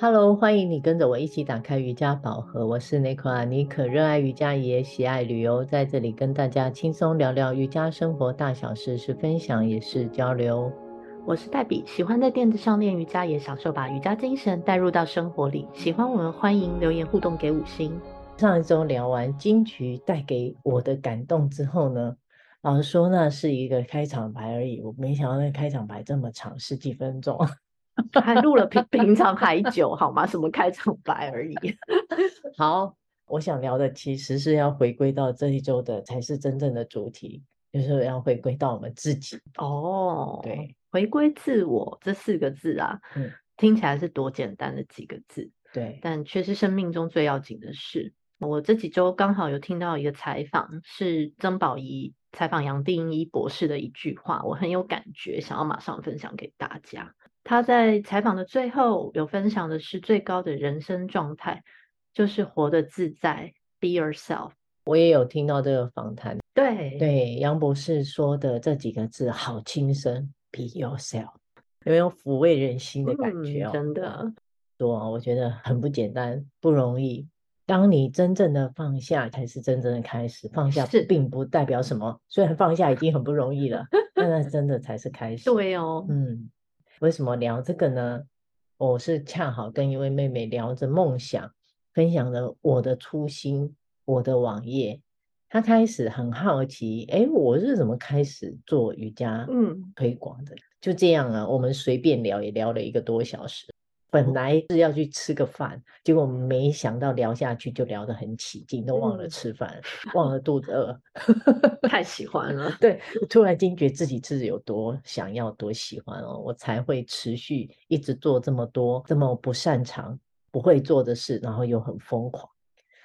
Hello，欢迎你跟着我一起打开瑜伽宝盒。我是 Nicola，妮可，热爱瑜伽也喜爱旅游，在这里跟大家轻松聊聊瑜伽生活大小事，是分享也是交流。我是黛比，喜欢在垫子上练瑜伽，也享受把瑜伽精神带入到生活里。喜欢我们，欢迎留言互动给五星。上一周聊完金曲带给我的感动之后呢，老实说那是一个开场白而已，我没想到那开场白这么长，十几分钟。还录了比平常还久，好吗？什么开场白而已。好，我想聊的其实是要回归到这一周的才是真正的主题，就是要回归到我们自己。哦，对，回归自我这四个字啊，嗯，听起来是多简单的几个字，对，但却是生命中最要紧的事。我这几周刚好有听到一个采访，是曾宝仪采访杨定一博士的一句话，我很有感觉，想要马上分享给大家。他在采访的最后有分享的是最高的人生状态，就是活得自在，Be yourself。我也有听到这个访谈，对对，杨博士说的这几个字好轻声，Be yourself，有没有抚慰人心的感觉？嗯、真的，多，我觉得很不简单，不容易。当你真正的放下，才是真正的开始。放下并不代表什么，虽然放下已经很不容易了，但那真的才是开始。对哦，嗯。为什么聊这个呢？我是恰好跟一位妹妹聊着梦想，分享了我的初心，我的网页。她开始很好奇，诶，我是怎么开始做瑜伽嗯推广的？嗯、就这样啊，我们随便聊也聊了一个多小时。本来是要去吃个饭，结果没想到聊下去就聊得很起劲，都忘了吃饭，嗯、忘了肚子饿，太喜 欢了。对，突然惊觉自己自己有多想要、多喜欢哦，我才会持续一直做这么多这么不擅长、不会做的事，然后又很疯狂。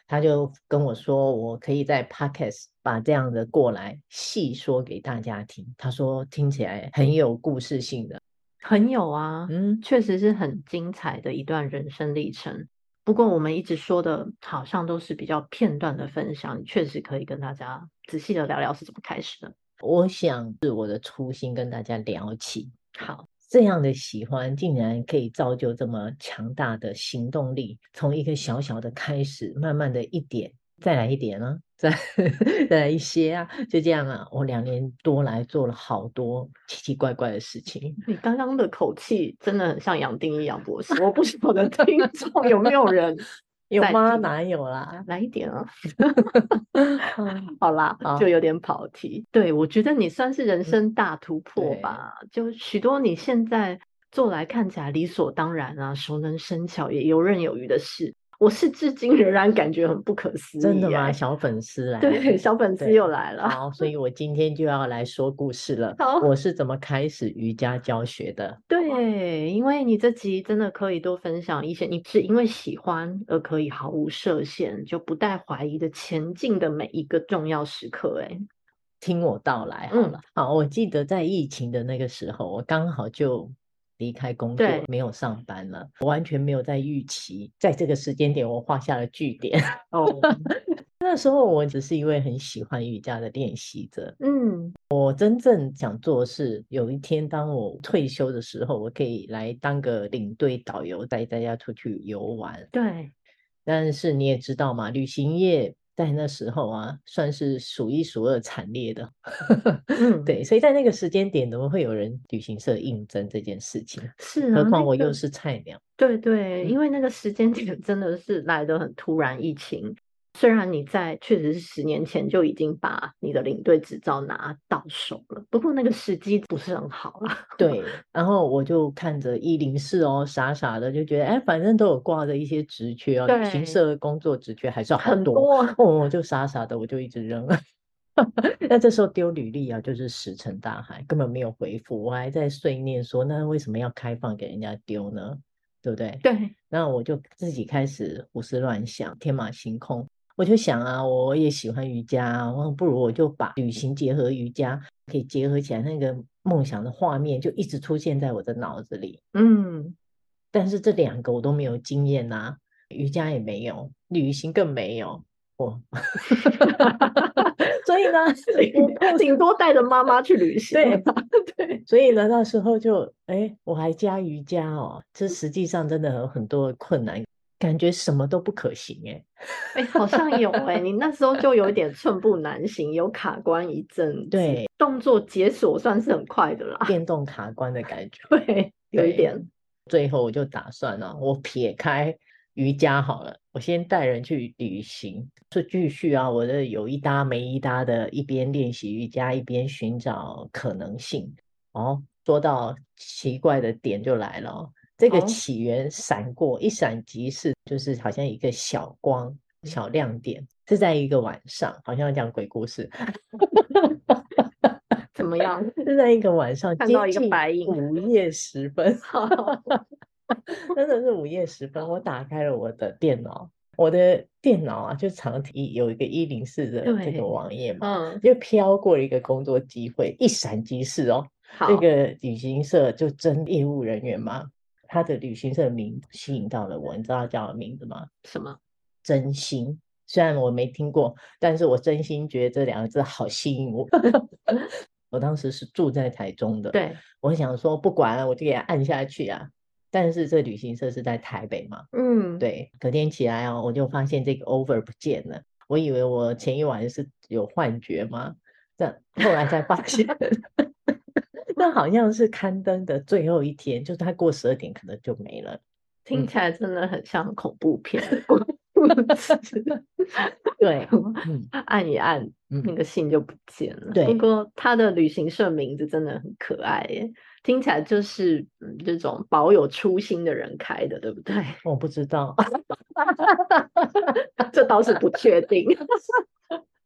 他就跟我说，我可以在 Podcast 把这样的过来细说给大家听。他说听起来很有故事性的。很有啊，嗯，确实是很精彩的一段人生历程。不过我们一直说的，好像都是比较片段的分享，确实可以跟大家仔细的聊聊是怎么开始的。我想是我的初心跟大家聊起。好，这样的喜欢竟然可以造就这么强大的行动力，从一个小小的开始，慢慢的一点。再来一点 呢、啊，再再来一些啊，就这样啊。我两年多来做了好多奇奇怪怪的事情。你刚刚的口气真的很像杨定一杨博士，我不晓得听众有没有人 有吗？哪有啦？来一点啊！好啦，就有点跑题。对，我觉得你算是人生大突破吧。嗯、就许多你现在做来看起来理所当然啊，熟能生巧也游刃有余的事。我是至今仍然感觉很不可思议。真的吗？小粉丝来了，对，小粉丝又来了。好，所以我今天就要来说故事了。好，我是怎么开始瑜伽教学的？对，因为你这集真的可以多分享一些，你是因为喜欢而可以毫无设限，就不带怀疑的前进的每一个重要时刻。哎，听我道来好了。嗯，好，我记得在疫情的那个时候，我刚好就。离开工作，对没有上班了，我完全没有在预期，在这个时间点我画下了句点。哦，那时候我只是一位很喜欢瑜伽的练习者。嗯，我真正想做的是，有一天当我退休的时候，我可以来当个领队导游，带大家出去游玩。对，但是你也知道嘛，旅行业。在那时候啊，算是数一数二惨烈的。嗯，对，所以在那个时间点，怎么会有人旅行社应征这件事情？是啊，何况我又是菜鸟。对对，因为那个时间点真的是来得很突然，疫情。虽然你在确实是十年前就已经把你的领队执照拿到手了，不过那个时机不是很好啊。对，然后我就看着一零四哦，傻傻的就觉得，哎，反正都有挂着一些职缺啊，旅行社工作职缺还是很多，很多哦，就傻傻的我就一直扔了。那这时候丢履历啊，就是石沉大海，根本没有回复。我还在碎念说，那为什么要开放给人家丢呢？对不对？对，那我就自己开始胡思乱想，天马行空。我就想啊，我也喜欢瑜伽，我不如我就把旅行结合瑜伽，可以结合起来，那个梦想的画面就一直出现在我的脑子里。嗯，但是这两个我都没有经验呐、啊，瑜伽也没有，旅行更没有。我，所以呢，顶多带着妈妈去旅行。对 对，所以呢，那时候就哎，我还加瑜伽哦，这实际上真的有很多的困难，感觉什么都不可行哎。哎，好像有哎，你那时候就有点寸步难行，有卡关一阵。对，动作解锁算是很快的啦，电动卡关的感觉。对，有一点。最后我就打算了，我撇开瑜伽好了，我先带人去旅行，就继续啊，我的有一搭没一搭的，一边练习瑜伽，一边寻找可能性。哦，说到奇怪的点就来了，这个起源闪过，一闪即逝，就是好像一个小光、小亮点，是在一个晚上，好像要讲鬼故事。怎么样？是在一个晚上，看到一个白影，午夜时分，真的是午夜时分，我打开了我的电脑，我的电脑啊，就长提有一个一零四的这个网页嘛，嗯，就飘过了一个工作机会，一闪即逝哦。这个旅行社就征业务人员嘛，他的旅行社的名吸引到了我，你知道他叫什么名字吗？什么？真心。虽然我没听过，但是我真心觉得这两个字好吸引我。我当时是住在台中的，对，我想说不管了，我就给他按下去啊。但是这旅行社是在台北嘛，嗯，对。隔天起来哦，我就发现这个 over 不见了，我以为我前一晚是有幻觉吗？但后来才发现。那好像是刊登的最后一天，就是他过十二点可能就没了。听起来真的很像恐怖片。对，按一按，那个信就不见了。对，不过他的旅行社名字真的很可爱耶，听起来就是嗯，这种保有初心的人开的，对不对？我不知道，这倒是不确定。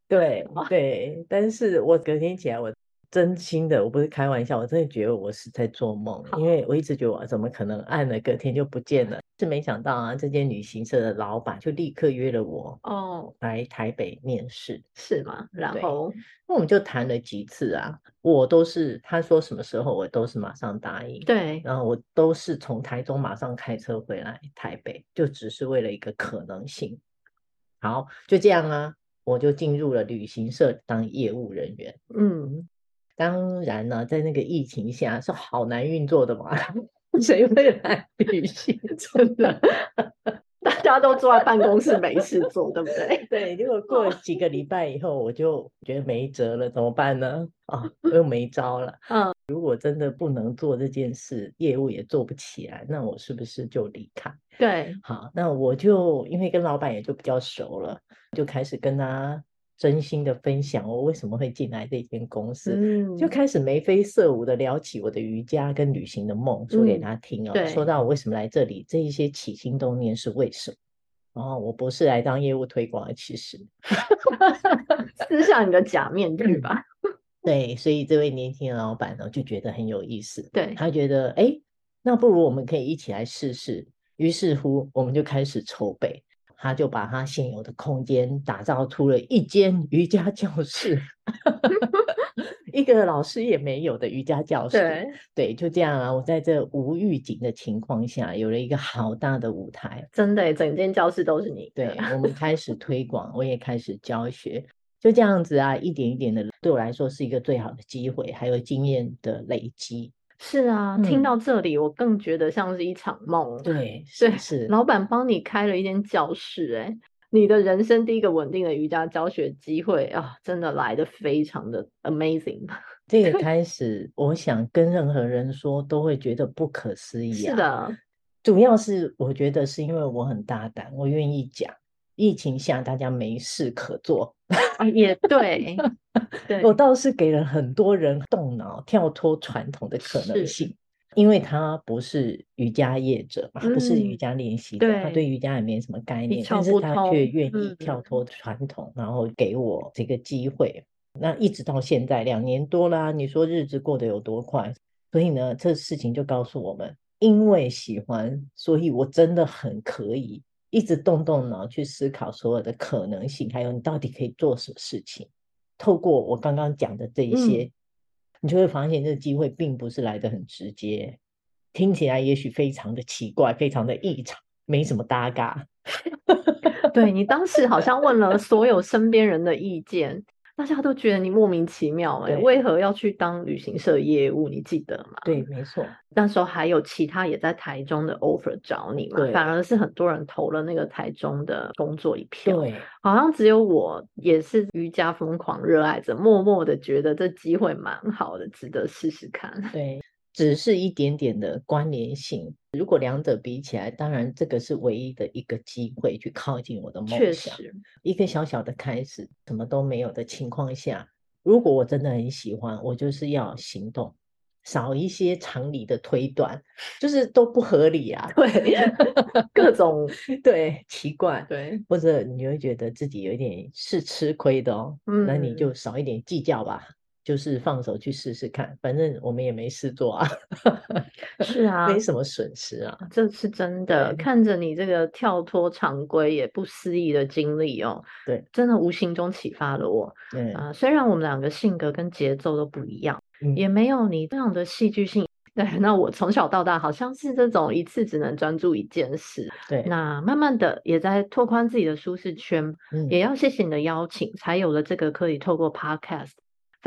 对对，但是我隔天起来我。真心的，我不是开玩笑，我真的觉得我是在做梦，因为我一直觉得我怎么可能按了隔天就不见了？是没想到啊，这间旅行社的老板就立刻约了我哦来台北面试，是吗？然后那我们就谈了几次啊，我都是他说什么时候我都是马上答应，对，然后我都是从台中马上开车回来台北，就只是为了一个可能性。好，就这样啊，我就进入了旅行社当业务人员，嗯。当然呢，在那个疫情下是好难运作的嘛，谁会来旅行？真的，大家都坐在办公室没事做，对不对？对。结果过了几个礼拜以后，我就觉得没辙了，怎么办呢？啊，我又没招了。嗯，如果真的不能做这件事，业务也做不起来，那我是不是就离开？对。好，那我就因为跟老板也就比较熟了，就开始跟他。真心的分享，我为什么会进来这间公司，嗯，就开始眉飞色舞的聊起我的瑜伽跟旅行的梦，说给他听哦，嗯，说到我为什么来这里，这一些起心动念是为什么？哦，我不是来当业务推广的，其实 撕下你的假面具吧。对，所以这位年轻的老板呢，就觉得很有意思，对，他觉得，哎，那不如我们可以一起来试试。于是乎，我们就开始筹备。他就把他现有的空间打造出了一间瑜伽教室，一个老师也没有的瑜伽教室。对，对，就这样啊！我在这无预警的情况下，有了一个好大的舞台。真的，整间教室都是你。对，我们开始推广，我也开始教学，就这样子啊，一点一点的，对我来说是一个最好的机会，还有经验的累积。是啊，嗯，听到这里，我更觉得像是一场梦。对，是，是老板帮你开了一间教室，哎，你的人生第一个稳定的瑜伽教学机会啊，真的来的非常的 amazing。这个 开始，我想跟任何人说，都会觉得不可思议啊。是的，主要是我觉得是因为我很大胆，我愿意讲。疫情下，大家没事可做，也对。对，我倒是给了很多人动脑，跳脱传统的可能性。因为他不是瑜伽业者嘛，嗯、不是瑜伽练习者，他对瑜伽也没什么概念，但是他却愿意跳脱传统，嗯、然后给我这个机会。那一直到现在两年多啦，你说日子过得有多快？所以呢，这事情就告诉我们，因为喜欢，所以我真的很可以。一直动动脑去思考所有的可能性，还有你到底可以做什么事情。透过我刚刚讲的这一些，嗯、你就会发现这个机会并不是来的很直接，听起来也许非常的奇怪，非常的异常，没什么搭嘎。对，你当时好像问了所有身边人的意见，大家都觉得你莫名其妙哎、欸，为何要去当旅行社业务？你记得吗？对，没错。那时候还有其他也在台中的 offer 找你嘛？反而是很多人投了那个台中的工作一票。对，好像只有我也是瑜伽疯狂热爱着，默默的觉得这机会蛮好的，值得试试看。对。只是一点点的关联性，如果两者比起来，当然这个是唯一的一个机会去靠近我的梦想。确实，一个小小的开始，什么都没有的情况下，如果我真的很喜欢，我就是要行动，少一些常理的推断，就是都不合理啊。对，各种 对奇怪，对，或者你会觉得自己有一点是吃亏的哦，嗯，那你就少一点计较吧。就是放手去试试看，反正我们也没事做啊。是啊，没什么损失啊，这是真的。看着你这个跳脱常规也不思议的经历哦，对，真的无形中启发了我。对啊，虽然我们两个性格跟节奏都不一样，嗯、也没有你这样的戏剧性。对，那我从小到大好像是这种一次只能专注一件事。对，那慢慢的也在拓宽自己的舒适圈。嗯，也要谢谢你的邀请，才有了这个可以透过 Podcast。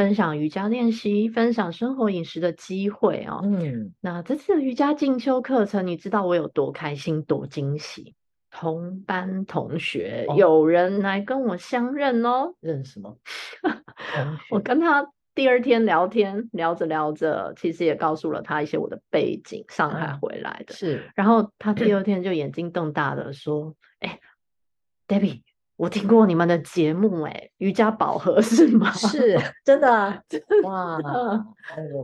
分享瑜伽练习，分享生活饮食的机会哦。嗯，那这次瑜伽进修课程，你知道我有多开心、多惊喜？同班同学、哦、有人来跟我相认哦。认识吗？我跟他第二天聊天，聊着聊着，其实也告诉了他一些我的背景，上海回来的。啊、是，然后他第二 天就眼睛瞪大的说：“哎，Debbie。”我听过你们的节目，哎，瑜伽宝盒是吗？是真的啊，哇，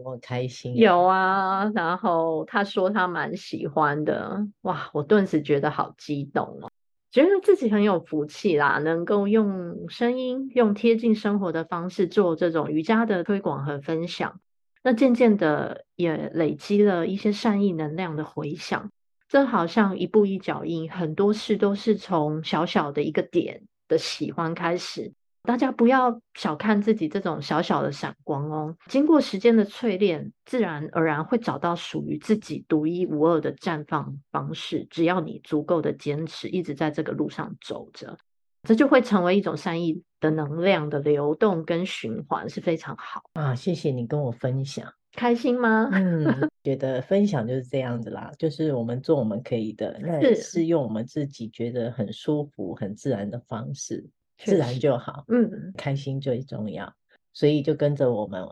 我开心。有啊，然后他说他蛮喜欢的，哇，我顿时觉得好激动哦，觉得自己很有福气啦，能够用声音、用贴近生活的方式做这种瑜伽的推广和分享，那渐渐的也累积了一些善意能量的回响。这好像一步一脚印，很多事都是从小小的一个点的喜欢开始。大家不要小看自己这种小小的闪光哦，经过时间的淬炼，自然而然会找到属于自己独一无二的绽放方式。只要你足够的坚持，一直在这个路上走着，这就会成为一种善意的能量的流动跟循环，是非常好啊！谢谢你跟我分享。开心吗？嗯，觉得分享就是这样子啦，就是我们做我们可以的，那是用我们自己觉得很舒服、很自然的方式，自然就好。嗯，开心最重要，所以就跟着我们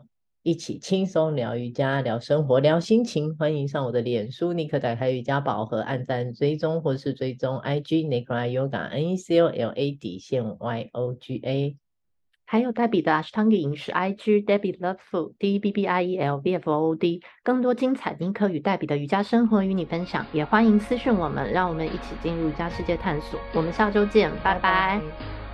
一起轻松聊瑜伽、聊生活、聊心情。欢迎上我的脸书，你可打开瑜伽宝盒按赞追踪，或是追踪 IG Nicola Yoga N E C O L A 底线 Y O G A。还有黛比的 Ashtanga 饮食 IG Debbie Love Food D E B B I E L V F O O D，更多精彩宁可与黛比的瑜伽生活与你分享，也欢迎私讯我们，让我们一起进入瑜伽世界探索。我们下周见，拜拜。拜拜。